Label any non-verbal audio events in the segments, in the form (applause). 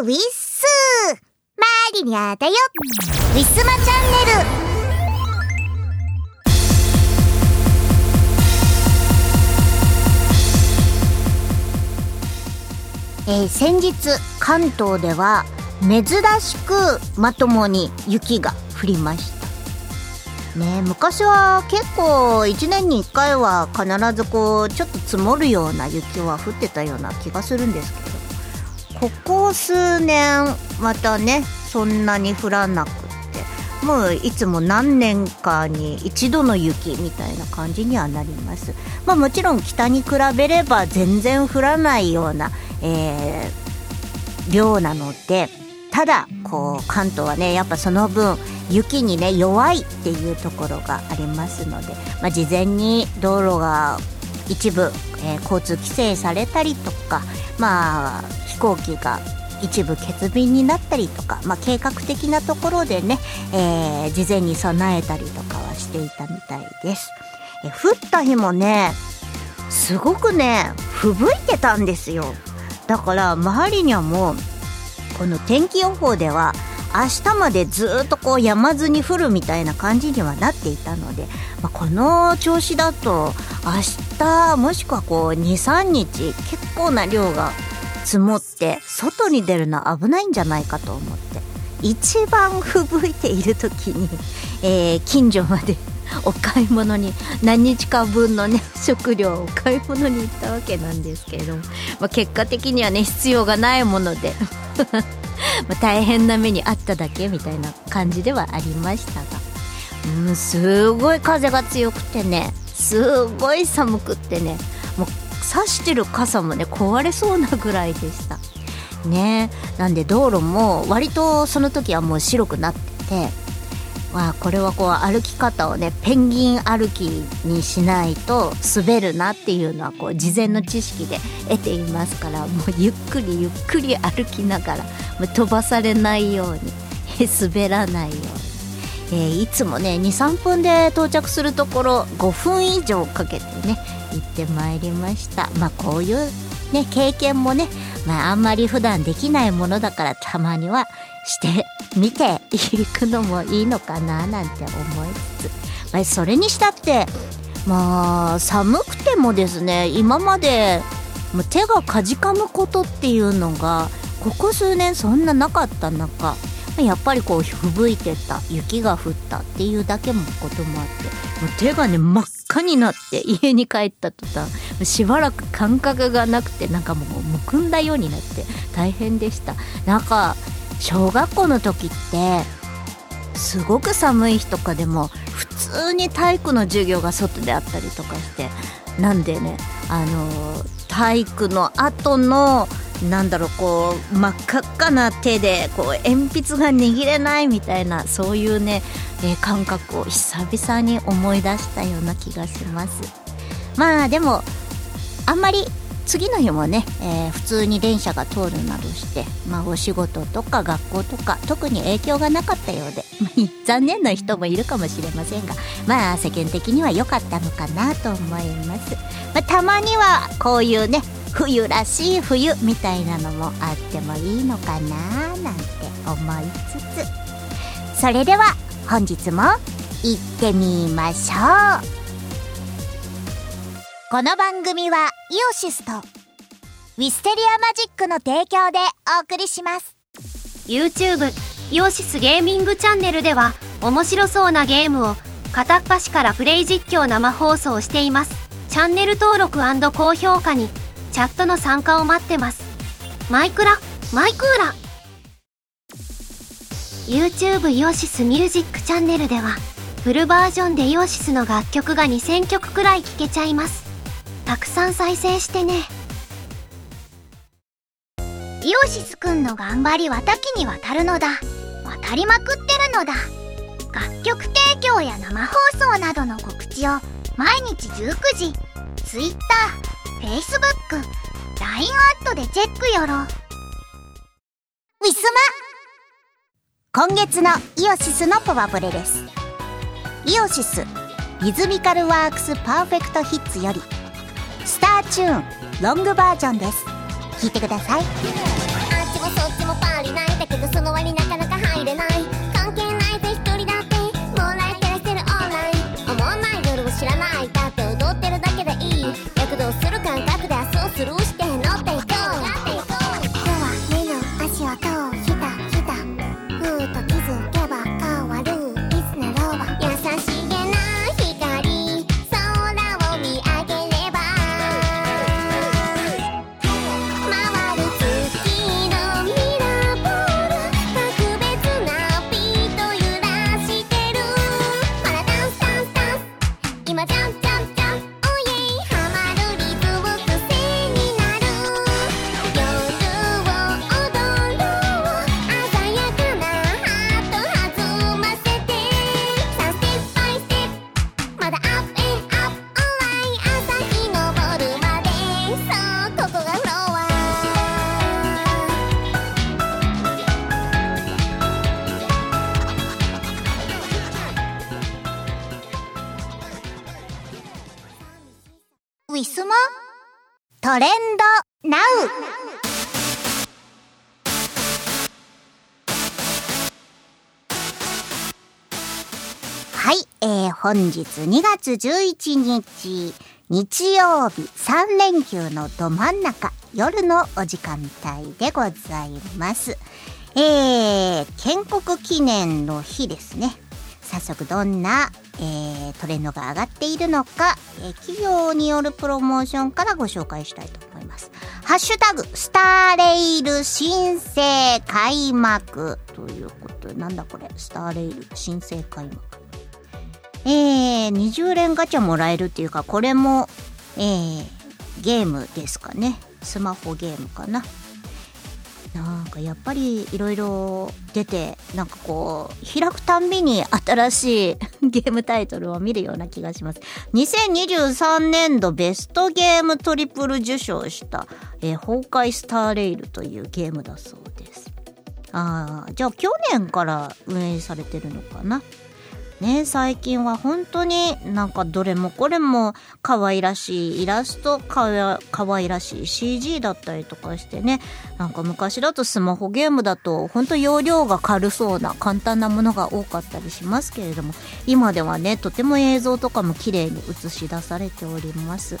ウィッスマリニャだよ。ウィスマチャンネル。えー、先日関東では珍しくまともに雪が降りました。ね昔は結構1年に1回は必ずこうちょっと積もるような雪は降ってたような気がするんですけど。ここ数年またねそんなに降らなくってもういつも何年かに一度の雪みたいな感じにはなります。まあもちろん北に比べれば全然降らないようなえー、量なのでただこう関東はねやっぱその分雪にね弱いっていうところがありますので、まあ、事前に道路が一部、えー、交通規制されたりとかまあ飛行機が一部欠便になったりとか、まあ、計画的なところでね、えー、事前に備えたりとかはしていたみたいです。え降った日もねすごくね吹雪いてたんですよだから周りにはもうこの天気予報では明日までずっとこうやまずに降るみたいな感じにはなっていたので、まあ、この調子だと明日もしくはこう23日結構な量が積もって外に出るのは危ないんじゃないかと思って。一番吹雪いている時に、えー、近所までお買い物に何日か分のね (laughs) 食料をお買い物に行ったわけなんですけれども、まあ、結果的にはね必要がないもので (laughs) ま大変な目にあっただけみたいな感じではありましたが。うんすごい風が強くてねすごい寒くってね差してる傘もね壊れそうなぐらいでした。ね。なんで道路も割とその時はもう白くなっててまあ、これはこう歩き方をねペンギン歩きにしないと滑るなっていうのはこう事前の知識で得ていますからもうゆっくりゆっくり歩きながら飛ばされないように (laughs) 滑らないように、えー、いつもね23分で到着するところ5分以上かけてね行ってまいりました。まあこういうね経験もねまああんまり普段できないものだからたまにはしてみていくのもいいのかななんて思いつつ、まあ、それにしたってまあ寒くてもですね今までもう手がかじかむことっていうのがここ数年そんななかった中やっぱりこう吹雪いてた雪が降ったっていうだけのこともあってもう手がね真っ赤になって家に帰った途端しばらく感覚がなくてなんかもうむくんだようになって大変でした。なんか小学校の時ってすごく寒い日とかでも普通に体育の授業が外であったりとかしてなんでねあの体育の後のなんだろうこう真っ赤っかな手でこう鉛筆が握れないみたいなそういうね、えー、感覚を久々に思い出したような気がします。まあでもあんまり次の日もね、えー、普通に電車が通るなどして、まあ、お仕事とか学校とか特に影響がなかったようで、(laughs) 残念な人もいるかもしれませんがまあ世間的には良かったのかなと思います、まあ、たまにはこういうね冬らしい冬みたいなのもあってもいいのかななんて思いつつ。それでは本日も行ってみましょう。この番組はイオシスとウィステリアマジックの提供でお送りします。YouTube イオシスゲーミングチャンネルでは面白そうなゲームを片っ端からプレイ実況生放送しています。チャンネル登録高評価にチャットの参加を待ってます。マイクラマイクーラ。YouTube イオシスミュージックチャンネルではフルバージョンでイオシスの楽曲が2000曲くらい聴けちゃいます。たくさん再生してね。イオシスくんの頑張りは多岐にわたるのだ。渡りまくってるのだ。楽曲提供や生放送などの告知を毎日19時。Twitter、Facebook、LINE アットでチェックよろ。うぃすま。今月のイオシスのパワプレです。イオシスリズミカルワークスパーフェクトヒッツよりスターチューンロングバージョンです。聞いてください。あっちもそっちもパリないだけどその割なかなか入れない。関係ないぜ一人だって。もらいてらしてるオンライン。思わない夜を知らない。だって踊ってるだけでいい。躍動する感覚で遊うスルーして本日2月11日日曜日3連休のど真ん中夜のお時間帯でございます。えー、建国記念の日ですね。早速どんな、えー、トレンドが上がっているのか、えー、企業によるプロモーションからご紹介したいと思います。ハッシュタグ、スターレイル申請開幕ということで、なんだこれ、スターレイル申請開幕。えー、20連ガチャもらえるっていうか、これも、えー、ゲームですかね。スマホゲームかな。なんかやっぱりいろいろ出てなんかこう開くたんびに新しい (laughs) ゲームタイトルを見るような気がします2023年度ベストゲームトリプル受賞した、えー、崩壊スターレイルというゲームだそうですああじゃあ去年から運営されてるのかなね最近は本当になんかどれもこれも可愛らしいイラストかわ可愛らしい CG だったりとかしてねなんか昔だとスマホゲームだと本当容量が軽そうな簡単なものが多かったりしますけれども今ではねとても映像とかも綺麗に映し出されております。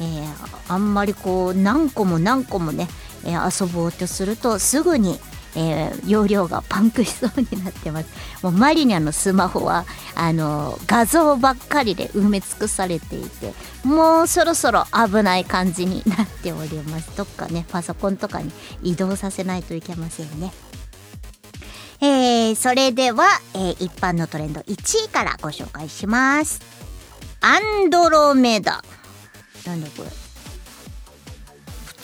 えー、あんまりこう何個も何個もね、えー、遊ぼうとするとすぐにえー、容量がパンクしそうになってます。(laughs) もうマリニャのスマホはあの画像ばっかりで埋め尽くされていてもうそろそろ危ない感じになっております。(laughs) どっかねパソコンとかに移動させないといけませんね。えー、それでは、えー、一般のトレンド1位からご紹介します。アンドロメダ。なんだこれ。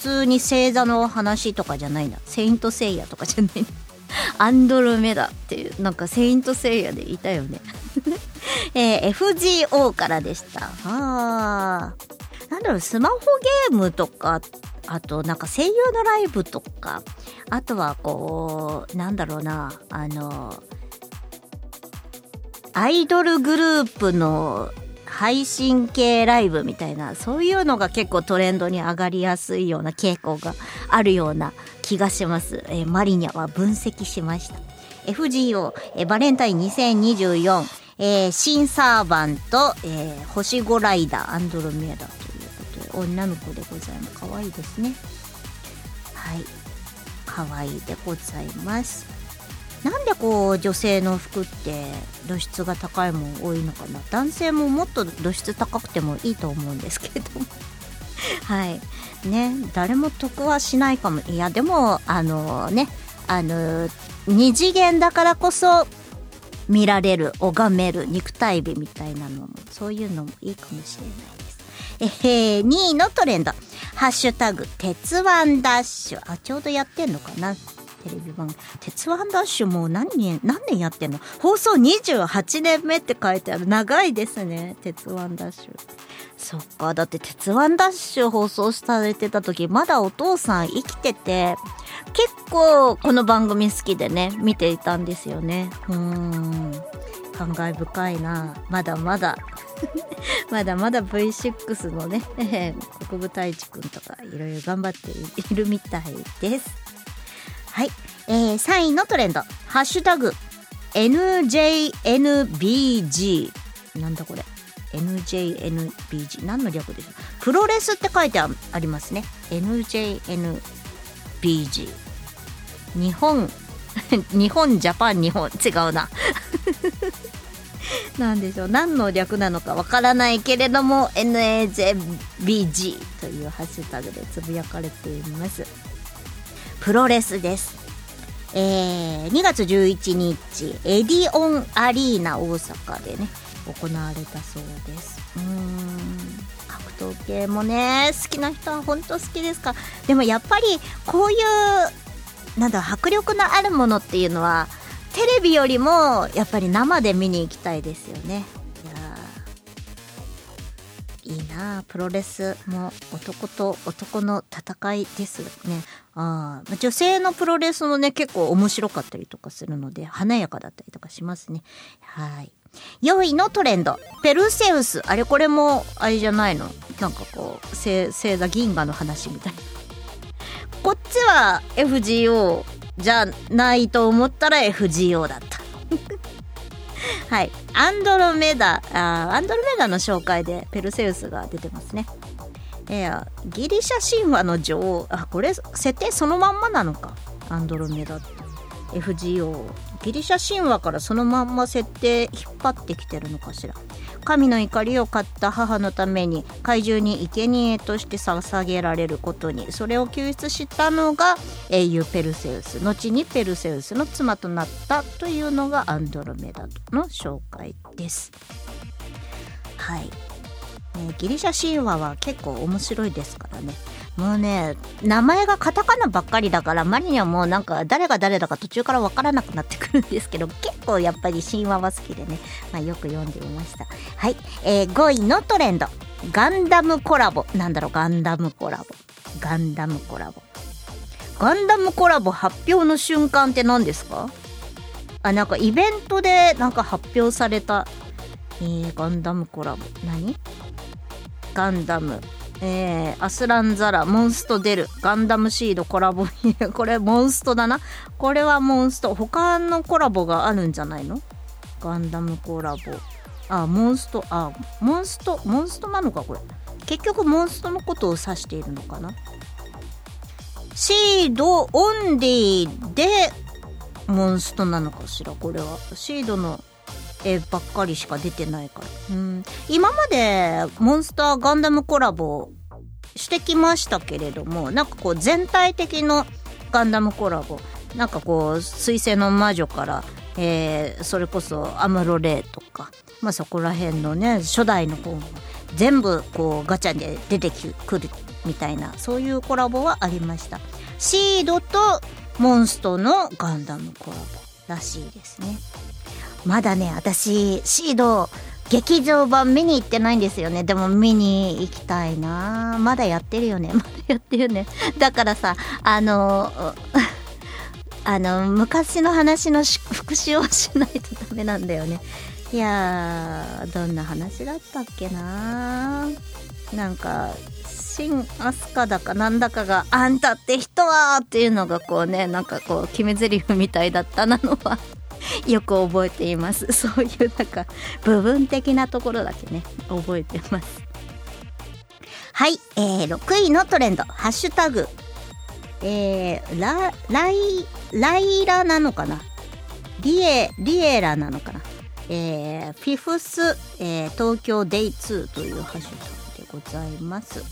通に星座の話とかじゃないな。セイントセイヤとかじゃない。(laughs) アンドロメダっていう、なんかセイントセイヤでいたよね。(laughs) えー、FGO からでした。あー。なんだろう、スマホゲームとか、あとなんか声優のライブとか、あとはこう、なんだろうな、あの、アイドルグループの配信系ライブみたいなそういうのが結構トレンドに上がりやすいような傾向があるような気がします、えー、マリニャは分析しました。FGO、えー、バレンタイン2024、えー、新サーバント、えー、星5ライダーアンドロメダということで女の子でございます。可愛いですね。はい。可愛いでございます。なんでこう女性の服って露出が高いもん多いのかな。男性ももっと露出高くてもいいと思うんですけども。(laughs) はい。ね誰も得はしないかも。いやでもあのねあの二次元だからこそ見られる拝める肉体美みたいなのもそういうのもいいかもしれないです。えー、2位のトレンド「ハッシュタグ鉄腕ダッシュ」あちょうどやってんのかな。テレビ番。鉄腕ダッシュもう何年、何年やってんの？放送28年目って書いてある。長いですね。鉄腕ダッシュ。そっか。だって鉄腕ダッシュ放送されてた時、まだお父さん生きてて、結構この番組好きでね、見ていたんですよね。うん。感慨深いな。まだまだまだまだ V6 のね、(laughs) 国分太一くんとかいろいろ頑張っているみたいです。はい。えー、3位のトレンド。ハッシュタグ、NJNBG。なんだこれ。NJNBG。何の略でしょうプロレスって書いてありますね。NJNBG。日本、(laughs) 日本、ジャパン、日本。違うな。(laughs) なんでしょう。何の略なのかわからないけれども、NAJBG というハッシュタグでつぶやかれています。プロレスです。えー、2月11日、エディオンアリーナ大阪でね、行われたそうです。うーん、格闘系もね、好きな人は本当好きですか？でもやっぱり、こういう、なんだ、迫力のあるものっていうのは、テレビよりも、やっぱり生で見に行きたいですよね。いいなプロレスも男と男の戦いですね。あ女性のプロレスもね、結構面白かったりとかするので、華やかだったりとかしますね。はい。4位のトレンドペルセウスあれこれもあれじゃないの？なんかこう星座銀河の話みたいなこっちは FGO じゃないと思ったら FGO だった (laughs) はい。アンドロメダあアンドロメダの紹介でペルセウスが出てますね。えー、ギリシャ神話の女王。あこれ設定そのまんまなのか。アンドロメダって。FGO ギリシャ神話からそのまんま設定引っ張ってきてるのかしら。神の怒りを買った母のために怪獣に生贄として捧げられることにそれを救出したのが英雄ペルセウス。後にペルセウスの妻となったというのがアンドロメダの紹介です。はい。ね、ギリシャ神話は結構面白いですからね。もうね名前がカタカナばっかりだからマリにはもうなんか誰が誰だか途中から分からなくなってくるんですけど結構やっぱり神話は好きでね、まあ、よく読んでいました。はい、えー、5位のトレンド。ガンダムコラボ。なんだろうガンダムコラボ。ガンダムコラボ。ガンダムコラボ発表の瞬間って何ですか？あなんかイベントでなんか発表されたえー、ガンダムコラボ。何？ガンダム。えー、アスランザラ、モンスト出る、ガンダムシードコラボ。(laughs) これモンストだな。これはモンスト。他のコラボがあるんじゃないの？ガンダムコラボ。あ、モンスト、あ、モンスト、モンストなのかこれ。結局モンストのことを指しているのかな？シードオンリーでモンストなのかしらこれは。シードの絵ばっかりしか出てないから。うん。今までモンスターガンダムコラボしてきましたけれども、なんかこう全体的のガンダムコラボ、なんかこう、水星の魔女から、えー、それこそアムロレイとか、まあそこら辺のね、初代の方も全部こうガチャで出てくるみたいな、そういうコラボはありました。シードとモンストのガンダムコラボらしいですね。まだね、私、シード、劇場版見に行ってないんですよね。でも見に行きたいなまだやってるよね。(laughs) まだやってるよね。だからさ、あの、(laughs) あの、昔の話の復習をしないとダメなんだよね。いやー、どんな話だったっけななんか、新アスカだかなんだかが、あんたって人はっていうのがこうね、なんかこう、決め台詞みたいだったなのは (laughs) よく覚えています。(laughs) そういうなんか部分的なところだけね覚えてます。はい、えー、6位のトレンド。ハッシュタグ。えー、ラライライラなのかな？リエリエラなのかな？えー、フィフス、えー、東京デイ2というハッシュタグでございます。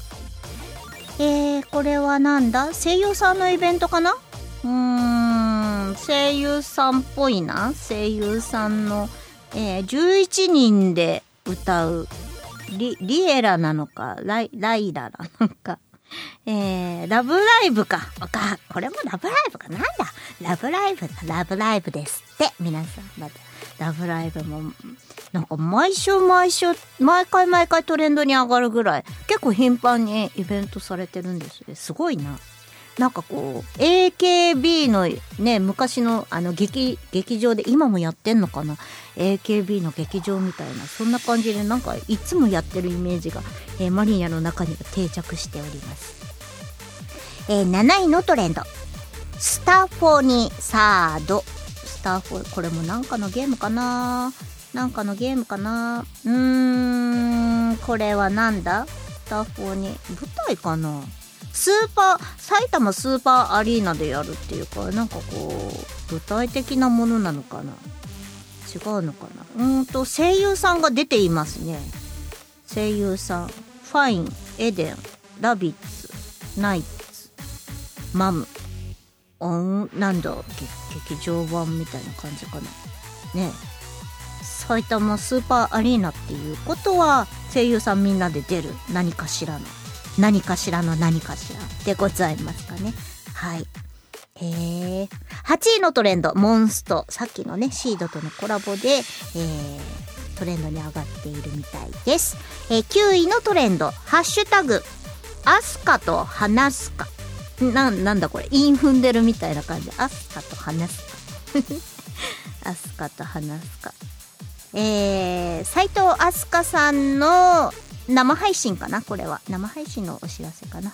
えー、これはなんだ？声優さんのイベントかな？うん、声優さんっぽいな。声優さんの、えー、11人で歌うリ、リエラなのか、ライ、ライラなのか。えー、ラブライブか。か、これもラブライブか。なんだラブライブだ。ラブライブですって。皆さんまた。ラブライブも、なんか毎週毎週、毎回毎回トレンドに上がるぐらい、結構頻繁にイベントされてるんです。すごいな。なんかこう AKB のね昔のあの劇劇場で今もやってんのかな？AKB の劇場みたいなそんな感じでなんかいつもやってるイメージが、えー、マリニアの中には定着しております、えー、7位のトレンド。スタフォニサード。スタフォこれもなんかのゲームかな？なんかのゲームかな？うーんこれはなんだ？スタフォニ舞台かな？スーパー埼玉スーパーアリーナでやるっていうかなんかこう具体的なものなのかな？違うのかな？うんと声優さんが出ていますね。声優さんファインエデンラビッツナイツマムオンなんだ劇場版みたいな感じかな？ね。埼玉スーパーアリーナっていうことは声優さんみんなで出る？何かしらの。何かしらの何かしらでございますかね。はい。へえ。8位のトレンド、モンスト。さっきのね、シードとのコラボで、えー、トレンドに上がっているみたいです。えー、9位のトレンド、ハッシュタグ、アスカと話すか。な、なんだこれ、イン踏んでるみたいな感じ。アスカと話すか。(laughs) アスカと話すか。えー、斉藤飛鳥さんの生配信かなこれは。生配信のお知らせかな。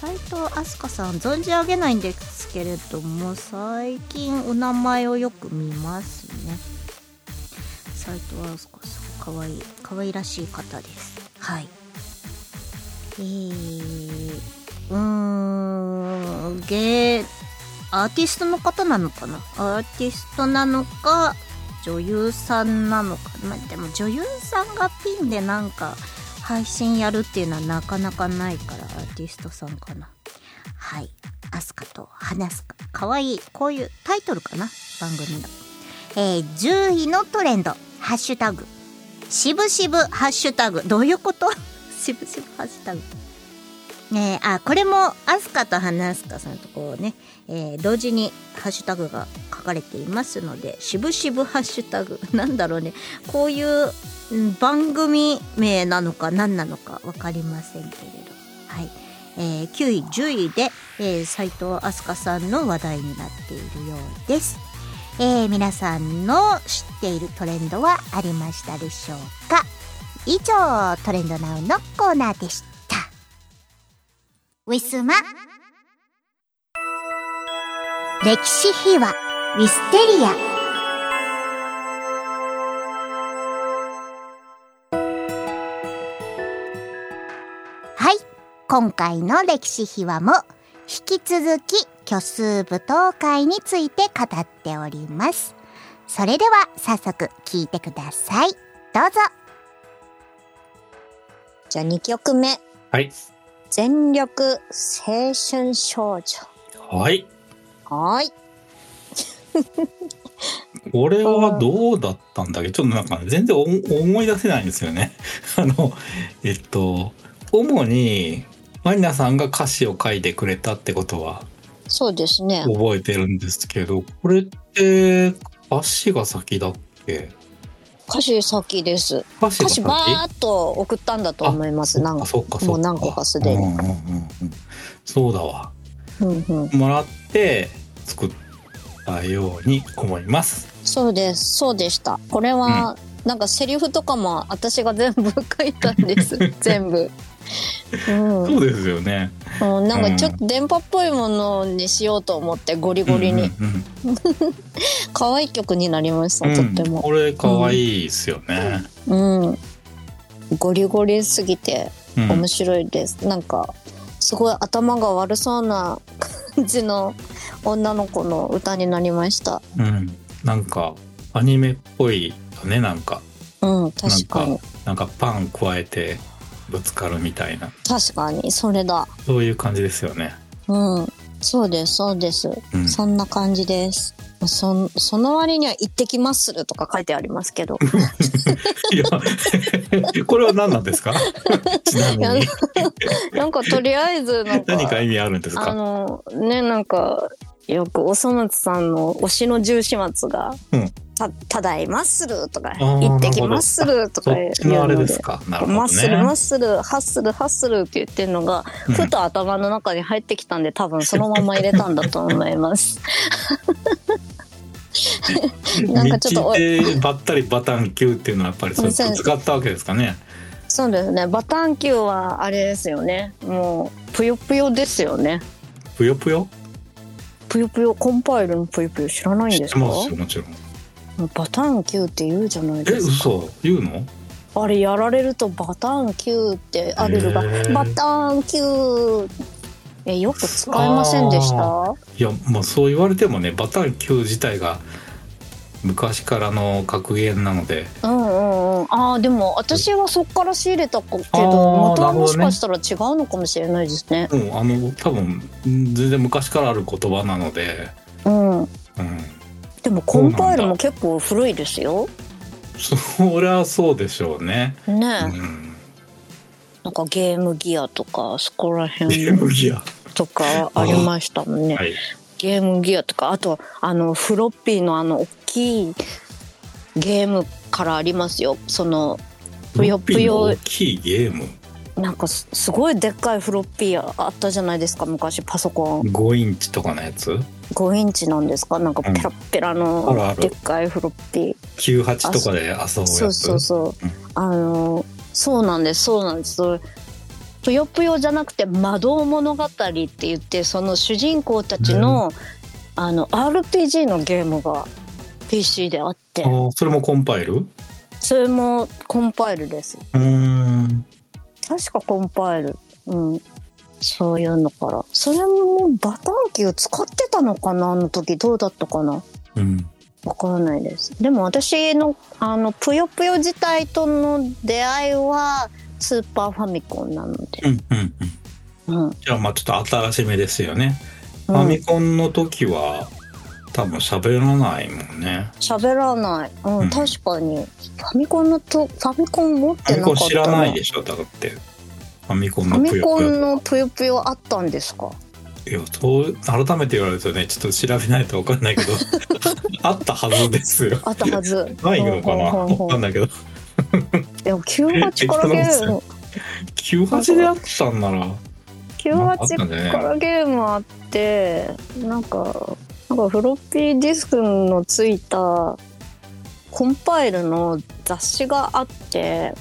斉藤飛鳥さん存じ上げないんですけれども最近お名前をよく見ますね。斉藤飛鳥さんかわいいかわいらしい方です。はい。えー、うーんゲーアーティストの方なのかな？アーティストなのか女優さんなのかな？でも女優さんがピンでなんか配信やるっていうのはなかなかないからアーティストさんかな。はい。アスカと話すか。かわい。いこういうタイトルかな？番組の。えー、10位のトレンド。ハッシュタグ。しぶしぶハッシュタグ。どういうこと？(laughs) しぶしぶハッシュタグ。ねあこれもアスカと話すか？さんとこうね、えー、同時にハッシュタグが書かれていますのでしぶしぶハッシュタグ (laughs) なんだろうね。こういう番組名なのか何なのか分かりませんけれど、はい。えー、9位10位で、えー、斉藤飛鳥さんの話題になっているようです、えー、皆さんの知っているトレンドはありましたでしょうか？以上トレンドナウのコーナーでした。ウィスマ。歴史秘話ウィステリア今回の歴史秘話も引き続き虚数舞踏会について語っております。それでは早速聞いてください。どうぞ。じゃあ2曲目。はい。全力青春少女。はい。はい。これはどうだったんだっけ？ちょっとなんか全然思い出せないんですよね。(laughs) あの、えっと、主にマリナさんが歌詞を書いてくれたってことはそうですね。覚えてるんですけどこれって歌詞が先だっけ？歌詞先です。歌詞バーッと送ったんだと思います。なんか。もう何個かすでに、うんうんうんうん、そうだわ、うんうん、もらって作ったように思います。そうです。そうでした。これは、うん、なんかセリフとかも私が全部書いたんです。(laughs) 全部。そうですよね、うん、なんかちょっと電波っぽいものにしようと思ってゴリゴリに、(laughs) 可愛い曲になりました、とっても。これ可愛いですよね。うん、ゴリゴリすぎて面白いです、うん、なんかすごい頭が悪そうな感じの女の子の歌になりました。うん。なんかアニメっぽいよねなんか。うん確かに。なんかパン加えてぶつかるみたいな。確かにそれだ。そういう感じですよね。うん。そうですそうです、うん、そんな感じです。そその割には「行ってきまする」とか書いてありますけど。(laughs) いや (laughs) これは何なんですか？(laughs) なんかとりあえず何か意味あるんですか？あのねなんかよくおそ松さんの推しの重始末が、うん、た、ただいマッスルとか、行ってきマッスルとか言うので、マッスルマッスル、ハッスルハッスルって言ってるのが、ふと頭の中に入ってきたんで、多分そのまま入れたんだと思います。(laughs) なんかちょっと。ばったりバタンキューっていうのはやっぱりそう使ったわけですかね。そうですね。バタンキューはあれですよね。もう、ぷよぷよですよね。ぷよぷよ？ぷよぷよ、コンパイルのぷよぷよ知らないんですか？もちろん。バタンキューって言うじゃないですか。え、嘘？言うの？あれやられるとバタンキューってアルルがバタンキューえよく使いませんでした？いやまあそう言われてもねバタンキュー自体が昔からの格言なので。うんうんうん。ああでも私はそこから仕入れたけど元はもしかしたら違うのかもしれないですね。うんあの多分全然昔からある言葉なので。うん、うん。でもコンパイルも結構古いですよ。そりゃそうでしょうね。ね、うん、なんかゲームギアとかそこら辺。ゲームギア。とかありましたもんね、はい、ゲームギアとかあとあのフロッピーのあの大きいゲームからありますよ。そのぷよぷよ大きいゲーム？なんかすすごいでっかいフロッピーあったじゃないですか昔パソコン。5インチとかのやつ？5インチなんですか？なんかペラッペラのでっかいフロッピー。98とかで遊ぶやつ？そうそうそう、うん。あのそうなんですそうなんです。ぷよぷよじゃなくて魔導物語って言ってその主人公たちの,、あの RPG のゲームが PC であって。あーそれもコンパイル？うそれもコンパイルです。ーん。確かコンパイル。うん。そういうのから。それもバタンキュー使ってたのかな？あの時どうだったかな？うん。わからないです。でも私の、あの、ぷよぷよ自体との出会いは、スーパーファミコンなので。うんうんうん。うん。じゃあまあちょっと新しめですよね、うん。ファミコンの時は多分喋らないもんね。喋らない。うん、うん。確かに。ファミコンのと、ファミコン持っファてなかったミコン知らないでしょだって。ファミコンファミコのぷよぷよンのぷよぷよあったんですか？いやそう改めて言われるとねちょっと調べないと分かんないけど。(laughs) あったはずですよ。あったはず。ないのかな？ほうほうほう。分かんないけど。でも98からゲーム、98であったんなら。98からゲームあって、なんか、なんかフロッピーディスクのついたコンパイルの雑誌があって、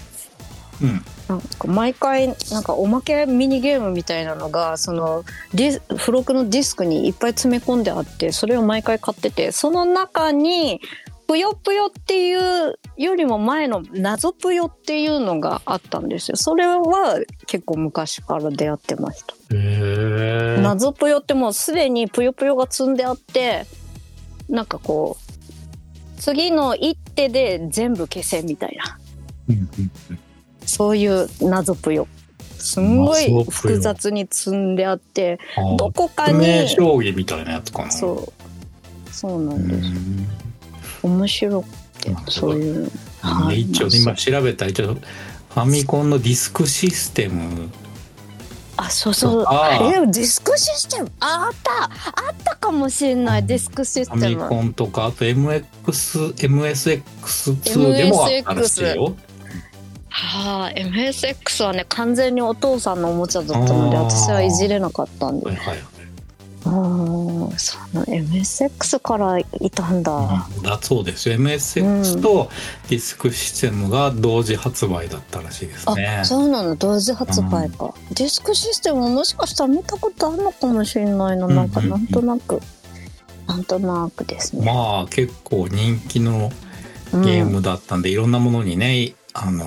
うん。なんか毎回なんかおまけミニゲームみたいなのがそのディス付録のディスクにいっぱい詰め込んであってそれを毎回買っててその中に「ぷよぷよ」っていうよりも前の「謎ぷよ」っていうのがあったんですよ。それは結構昔から出会ってました。へえ謎ぷよってもうすでにぷよぷよが積んであってなんかこう次の一手で全部消せみたいな。そういう謎ぷよ。すんごい複雑に積んであって、あどこかに、将棋みたいなやつかな。そう、そうなうんです。ん面白くてそういう。一応まあ今調べた一応ファミコンのディスクシステムあ、そうそう。あーえ、でもディスクシステム、ああった。あったかもしれない、ディスクシスファミテム。コンとかあと MX MSX2 でもあったらしいよ。はあ、MSX はね、完全にお父さんのおもちゃだったので、私はいじれなかったんで。はいはいああ、その。MSX からいたんだ。うんだそうです。よ MSX とディスクシステムが同時発売だったらしいですね。あ、そうなの。同時発売か、ディスクシステムももしかしたら見たことあるのかもしれないな、なんかうんうん。うんなんとなく、なんとなくですね、まあ結構人気のゲームだったんで、いろんなものにねあの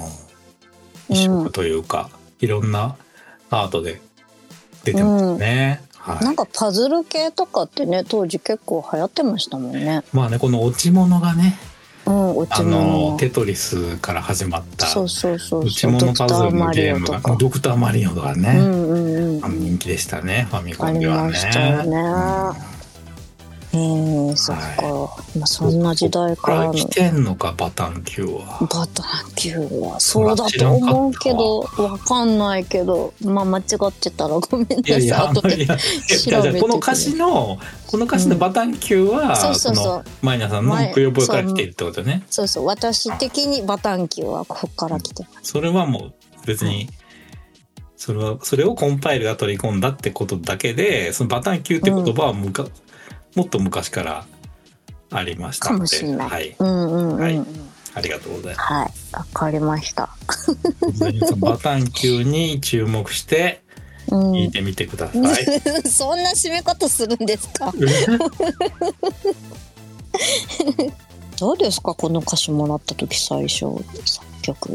移植というか、いろんなアートで出てますね、はい。なんかパズル系とかってね当時結構流行ってましたもんね。まあねこの落ち物がねうん落ちあの物テトリスから始まったそうそうそう落ち物パズルのゲームがドクターマリオとかね、うんうんうん。人気でしたねファミコありンではね。ましたよねええそっか、まあそんな時代から来てんのかバタン級は。バタン級は。そうだと思うけどわかんないけど。まあ間違ってたらごめんなさいいやいや、あ (laughs) 後でのいやいやじゃあじゃあこの歌詞の、この歌詞のバタン級は、そうそうそう。このマイナさんの前ぷよぷよから来てるってことね。そうそう私的にバタン級はここから来てます。それはもう別に、それは、それをコンパイルが取り込んだってことだけで、そのバタン級って言葉はむか、もっと昔からありましたかので、はい。うんうんうん、はい。ありがとうございまはい。わかりました。バタン級に注目してうん。聞いてみてください。(laughs) そんな締め方するんですか？(laughs) どうですか？この歌詞もらった時最初作曲。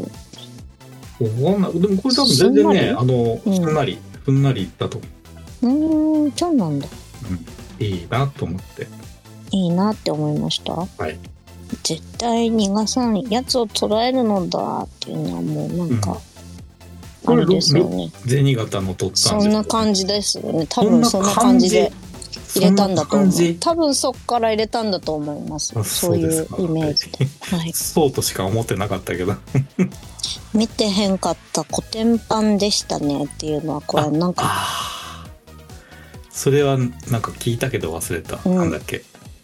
わかんない。でもこれ多分全然ね、あの、うんすんなり、すんなりいったとう。ーんそうなんだ？いいなと思って。いいなって思いました？はい。絶対逃がさんやつを捉えるのだっていうのはもうなんか、あれですよね。銭形のとったん。そんな感じですよね。多分そんな感じ？で入れたんだと思う。多分そっから入れたんだと思います。あそういうイメージで、(laughs) はい、そうとしか思ってなかったけど。(laughs) 見てへんかった古典版でしたねっていうのはこれなんか。それはなんか聞いたけど忘れた。うん。なんだっけ？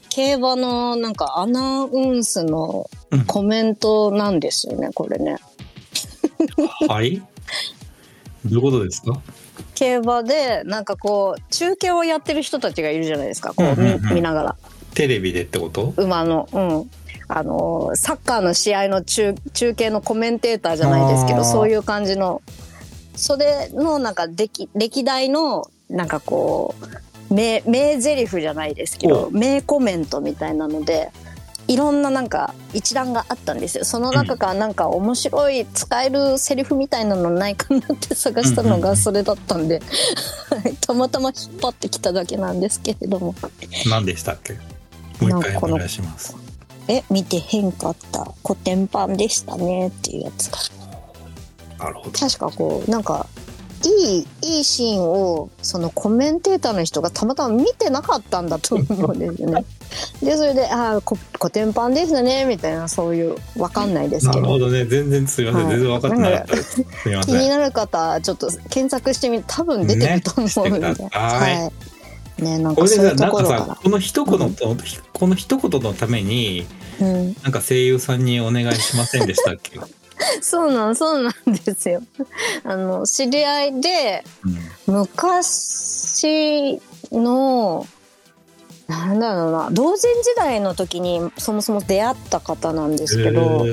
競馬のなんかアナウンスのコメントなんですよねこれね。はい？どういうことですか？競馬でなんかこう中継をやってる人たちがいるじゃないですかこう見,、ながら。テレビでってこと？馬のうん。あのサッカーの試合の中中継のコメンテーターじゃないですけどそういう感じの。それのなんか歴歴代のなんかこう名名台詞じゃないですけど名コメントみたいなのでいろんななんか一覧があったんですよ。その中からなんか面白い使えるセリフみたいなのないかなって探したのがそれだったんではい (laughs) たまたま引っ張ってきただけなんですけれども。何でしたっけ？もう一回お願いします。え見てへんかった？古典版でしたねっていうやつ。がなるほど。確かこうなんかいいいいシーンをそのコメンテーターの人がたまたま見てなかったんだと思うんですよね。(laughs) でそれで「ああこ古典版ですね」みたいなそういうわかんないですなけど。るほどね。全然すみません、はい。全然分かってなかった。ですすみま気せん。になる方ちょっと検索してみて多分出てると思うんで、ねはい。ねなんかそういうところかさこの一言の、この一言のためにら、うん、なんか声優さんにお願いしませんでしたっけ、(laughs) そうなんそうなんですよ。あの知り合いでうん。昔のなんだろうな同人時代の時にそもそも出会った方なんですけど、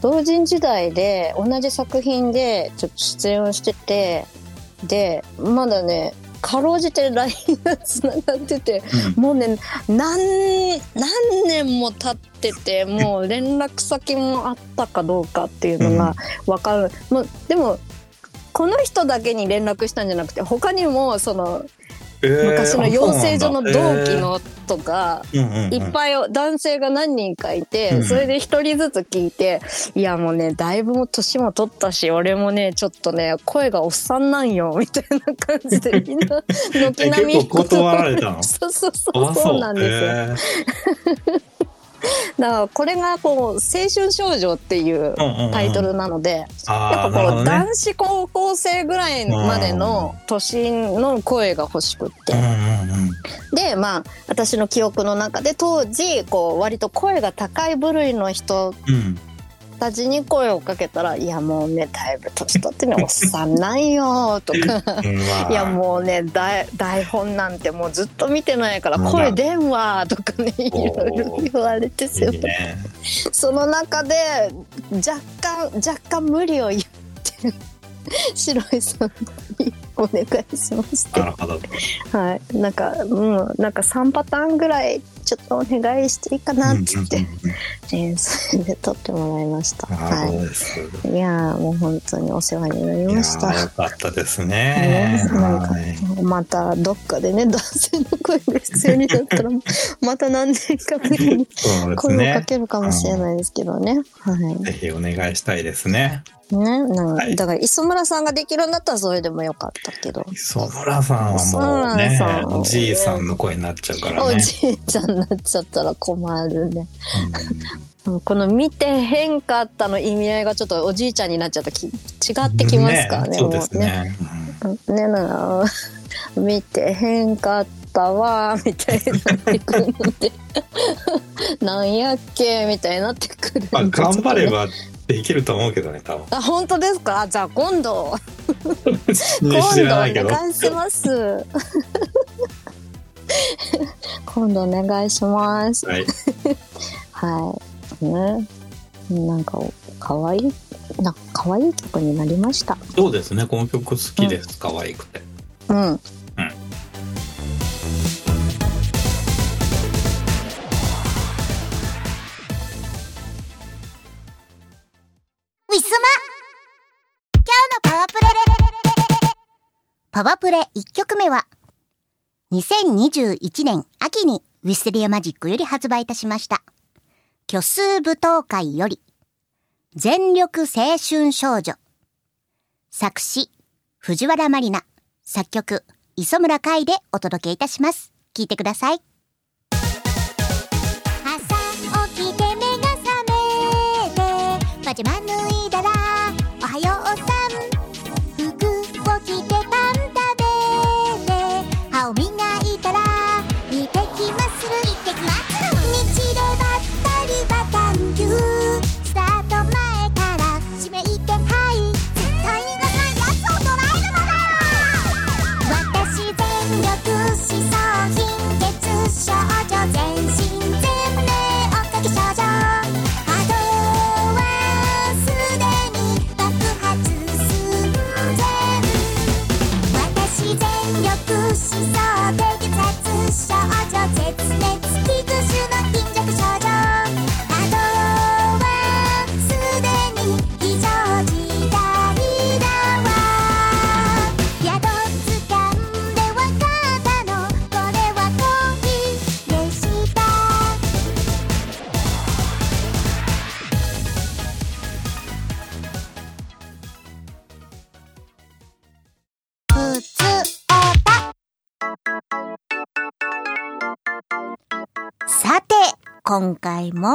同人時代で同じ作品でちょっと出演をしててでまだねかろうじて LINE がつながっててうん。もうね何何年も経っててもう連絡先もあったかどうかっていうのが分かる、もうでもこの人だけに連絡したんじゃなくて他にもそのえー昔の養成所の同期、のとか、いっぱい男性が何人かいて、うんそれで一人ずつ聞いて、いやもうね、だいぶもう年も取ったし、俺もね、ちょっとね、声がおっさんなんよ、みたいな感じでみんな、軒並み。え結構断られたの？(laughs) そうそうそう、あそう。なんですよ。だからこれがこう、青春少女っていうタイトルなので、やっあぱこう、男子高校生ぐらいまでの年の声が欲しくって。でまあ私の記憶の中で当時こう割と声が高い部類の人うんたちに声をかけたら「いやもうねだいぶ年取ってねおっさんなんよ」とか。いやもうね台台本なんてもうずっと見てないからまあ声出んわとかねいろいろ言われてすよ。いいね。その中で若干若干無理を言って白井さんにお願いしまして。なるほど。はい、なんか、うん、なんか3パターンぐらいちょっとお願いしていいかなっつって、それで撮ってもらいました。はい。いやーもう本当にお世話になりました。ーよかったですねね。なんかはいまたどっかでね男性の声が必要になったら (laughs) また何年かぶりに声をかね。けるかもしれないですけどね。はい。ぜひお願いしたいですね。ね、なんはいだから磯村さんができるんだったらそれでもよかったけど。磯村さんはもうねおじいさんの声になっちゃうからおね。じいちゃんになっちゃったら困るね。この見てへんかったの意味合いがちょっとおじいちゃんになっちゃうとき違ってきますからね。そうですね。ね。うんねな見てへんかったわみたいになってくるのでなんやっけみたいになってくるんでまあ頑張ればできると思うけどね、多分。あ本当ですか？じゃあ今度 (laughs) 知今度。お願いします (laughs) 今度お願いします。はい。(laughs) はい。ね。なんかかわいいなかわいい曲になりました。そうですね。この曲好きです。可愛くて。うん。ウィスマ。今日のパワープレ。パワープレ。1曲目は、2021年秋にウィステリアマジックより発売いたしました。虚数舞踏会より、全力青春少女。作詞、藤原まりな。作曲、磯村海でお届けいたします。聴いてください。朝起きて目が覚めてパジャマ脱今回も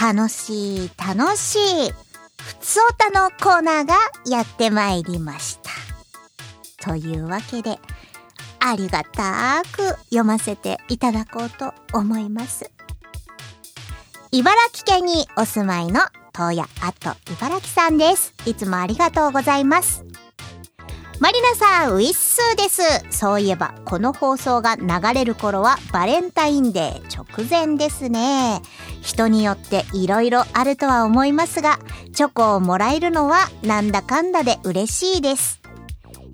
楽しい楽しいふつおたのコーナーがやってまいりました。というわけで、ありがたく読ませていただこうと思います。茨城県にお住まいの東野あと茨城さんです。いつもありがとうございます。マリナさん、ウィッスーです。そういえば、この放送が流れる頃はバレンタインデー直前ですね。人によっていろいろあるとは思いますが、チョコをもらえるのはなんだかんだで嬉しいです。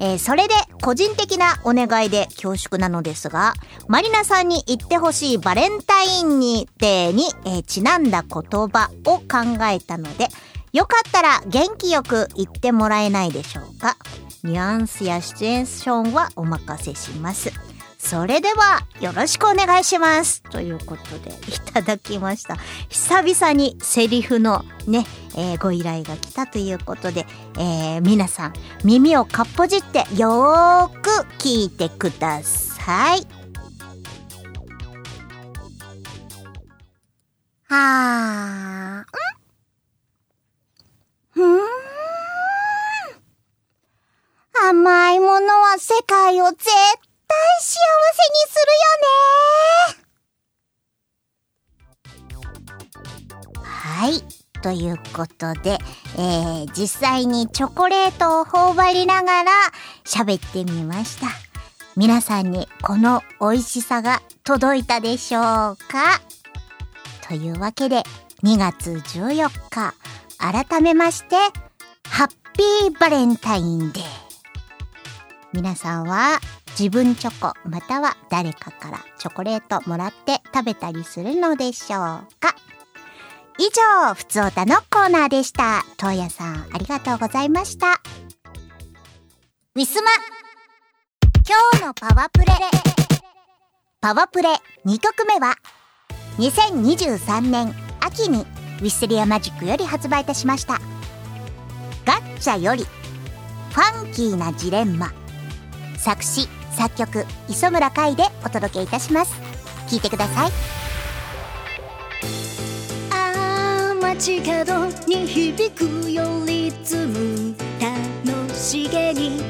えーそれで個人的なお願いで恐縮なのですが、マリナさんに言ってほしいバレンタインにデーに、えーちなんだ言葉を考えたので、よかったら元気よく言ってもらえないでしょうか？ニュアンスやシチュエーションはお任せします。それでは、よろしくお願いします。ということで、いただきました。久々にセリフのね、えーご依頼が来たということで、えー皆さん、耳をかっぽじってよーく聞いてください。はーん。うーん。甘いものは世界を絶対幸せにするよね。はい。ということで、えー、実際にチョコレートを頬張りながら喋ってみました。皆さんにこの美味しさが届いたでしょうか？というわけで、2月14日、改めまして、ハッピーバレンタインデー。皆さんは自分チョコまたは誰かからチョコレートもらって食べたりするのでしょうか？以上、ふつおたのコーナーでした。東野さん、ありがとうございました。ウィスマ今日のパワプレパワプレ2曲目は2023年秋にウィスリアマジックより発売いたしました。ガッチャよりファンキーなジレンマ。作詞作曲磯村海でお届けいたします。聞いてください。ああ街角に響くよリズム。楽しげに。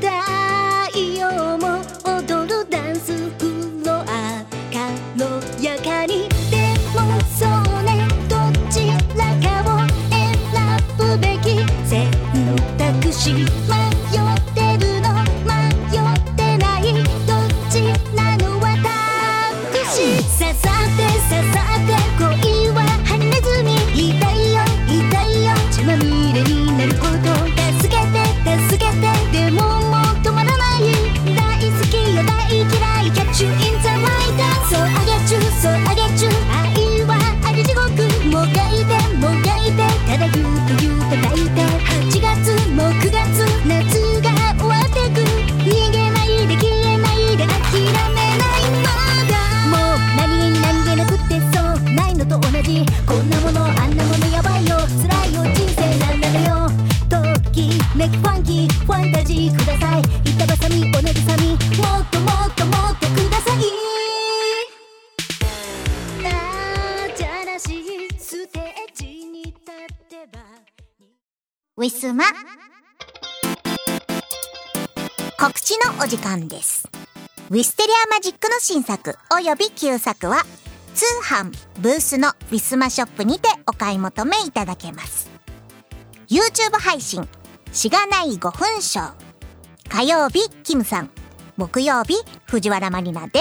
太陽も踊るダンスフロア軽やかに。新作および旧作は通販ブースのウィスマショップにてお買い求めいただけます。YouTube 配信しがない5分ショー火曜日キムさん木曜日藤原マリナで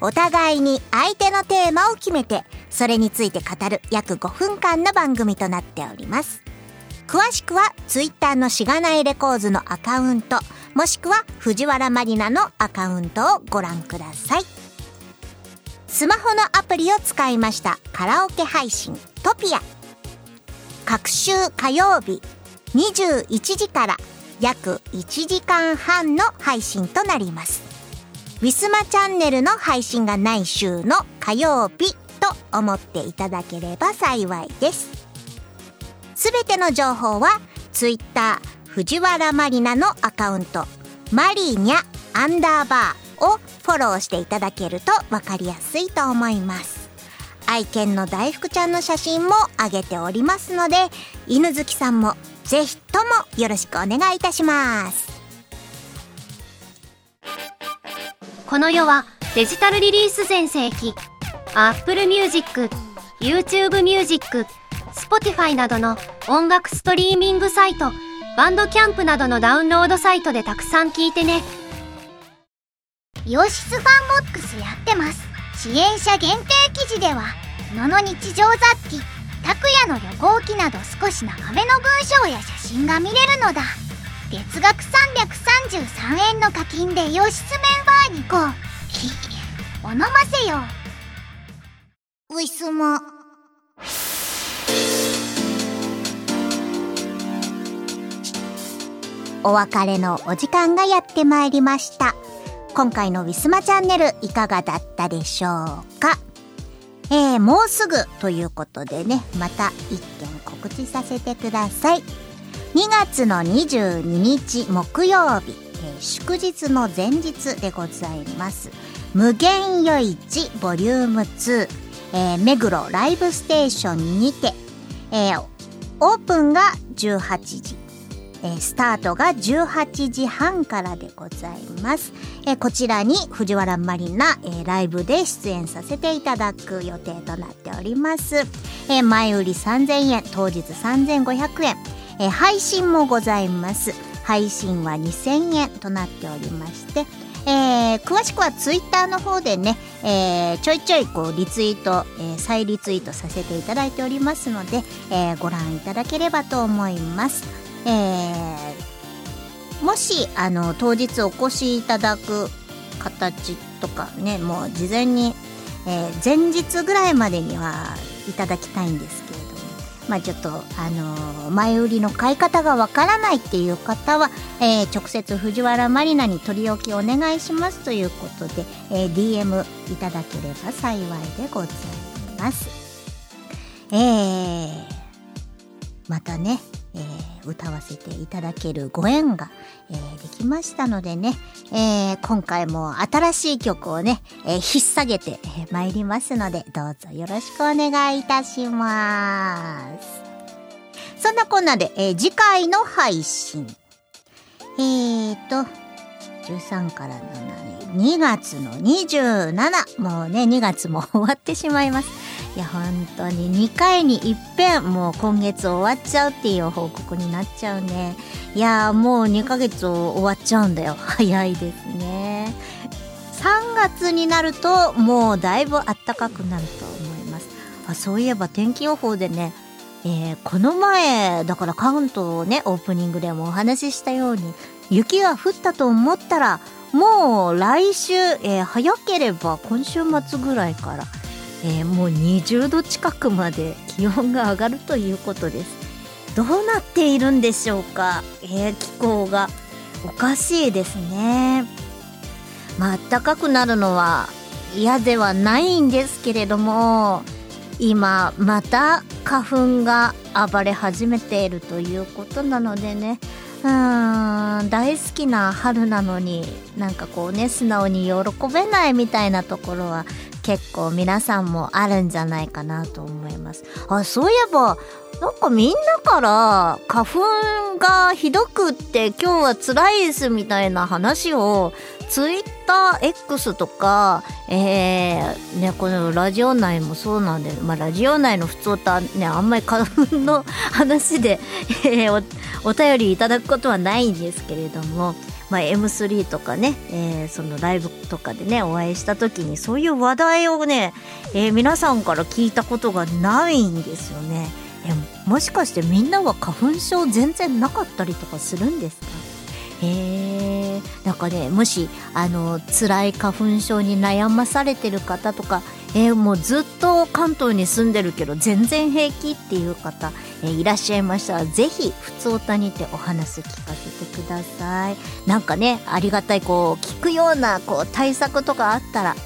お互いに相手のテーマを決めてそれについて語る約5分間の番組となっております。詳しくは Twitter のしがないレコーズのアカウントもしくは藤原マリナのアカウントをご覧くださいスマホのアプリを使いました。カラオケ配信。トピア。各週火曜日。21時から。約1時間半の配信となります。ウィスマチャンネルの配信がない週の火曜日。と思っていただければ幸いです。すべての情報はツイッター藤原マリナのアカウント。マリーニャアンダーバー。をフォローしていただけるとわかりやすいと思います。愛犬の大福ちゃんの写真も上げておりますので犬好きさんもぜひともよろしくお願いいたします。この世はデジタルリリース全盛期 Apple Music、YouTube Music、Spotify などの音楽ストリーミングサイトバンドキャンプなどのダウンロードサイトでたくさん聞いてね。イオシスファンボックスやってます。支援者限定記事では野の日常雑記拓也の旅行記など少し長めの文章や写真が見れるのだ。月額333円の課金でイオシスメンバーに行こう。ひお飲ませよ。ういすも。お別れのお時間がやってまいりました。今回のウィスマチャンネルいかがだったでしょうか？えー、もうすぐということでねまた一件告知させてください。2月の22日木曜日、えー祝日の前日でございます。無限夜市ボリューム2、えー目黒ライブステーションにて、えーオープンが18時。えースタートが18時半からでございます。えーこちらに藤原マリナ、えーライブで出演させていただく予定となっております。え前売り3000円、当日3500円、え配信もございます。配信は2000円となっておりまして、えー詳しくはツイッターの方でね、えーちょいちょいこうリツイート、えー再リツイートさせていただいておりますので、えご覧いただければと思います。えーもしあの当日お越しいただく形とかねもう事前に、えー前日ぐらいまでにはいただきたいんですけれどもまあちょっとあのー前売りの買い方がわからないっていう方は、えー直接藤原マリナに取り置きお願いしますということで、え DM いただければ幸いでございます。えまたね、えー歌わせていただけるご縁が、えーできましたのでね、えー今回も新しい曲をね、えー引っ提げて、えー参りますので、どうぞよろしくお願いいたします。そんなこんなで、えー次回の配信。えーと、13から7、2月の27。もうね、2月も終わってしまいます。いや、本当に2回に一遍、もう今月終わっちゃうっていう報告になっちゃうね。いや、もう2ヶ月終わっちゃうんだよ。(laughs) 早いですね。3月になると、もうだいぶ暖かくなると思います。あ、そういえば天気予報でね、えーこの前、だから関東ね、オープニングでもお話ししたように、雪が降ったと思ったら、もう来週、えー早ければ今週末ぐらいから、えーもう20度近くまで気温が上がるということです。どうなっているんでしょうか、えー気候が。おかしいですね。まあ、暖かくなるのは嫌ではないんですけれども、今また花粉が暴れ始めているということなのでねうん大好きな春なのになんかこうね素直に喜べないみたいなところは結構皆さんもあるんじゃないかなと思います。あそういえばなんかみんなから花粉がひどくって今日は辛いですみたいな話をツイッター X とか、えー、ね、このラジオ内もそうなんで、まあ、ラジオ内の普通とはね、あんまり花粉の話で、えーお、お便りいただくことはないんですけれども、まあ、M3 とかね、えーそのライブとかでね、お会いした時に、そういう話題をね、えー皆さんから聞いたことがないんですよね。えもしかしてみんなは花粉症全然なかったりとかするんですか？へえなんかねもしあの辛い花粉症に悩まされてる方とか、えーもうずっと関東に住んでるけど全然平気っていう方、えーいらっしゃいましたらぜひ普通歌にてお話聞かせてください。なんかねありがたいこう聞くようなこう対策とかあったら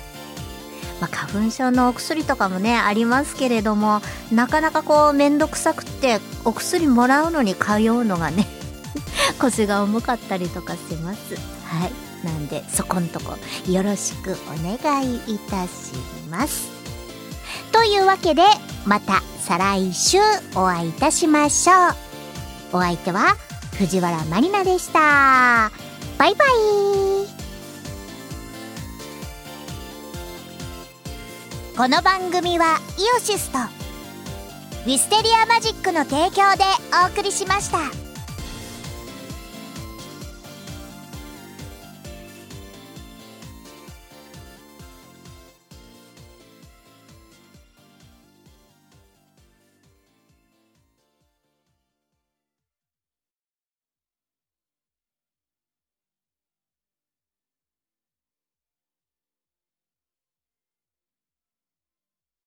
まあ、花粉症のお薬とかもねありますけれどもなかなかこう面倒くさくってお薬もらうのに通うのがね (laughs) 腰が重かったりとかします。はい。なんでそこんとこよろしくお願いいたします。というわけでまた再来週お会いいたしましょう。お相手は藤原まりなでした。バイバイ。この番組はイオシスとウィステリアマジックの提供でお送りしました。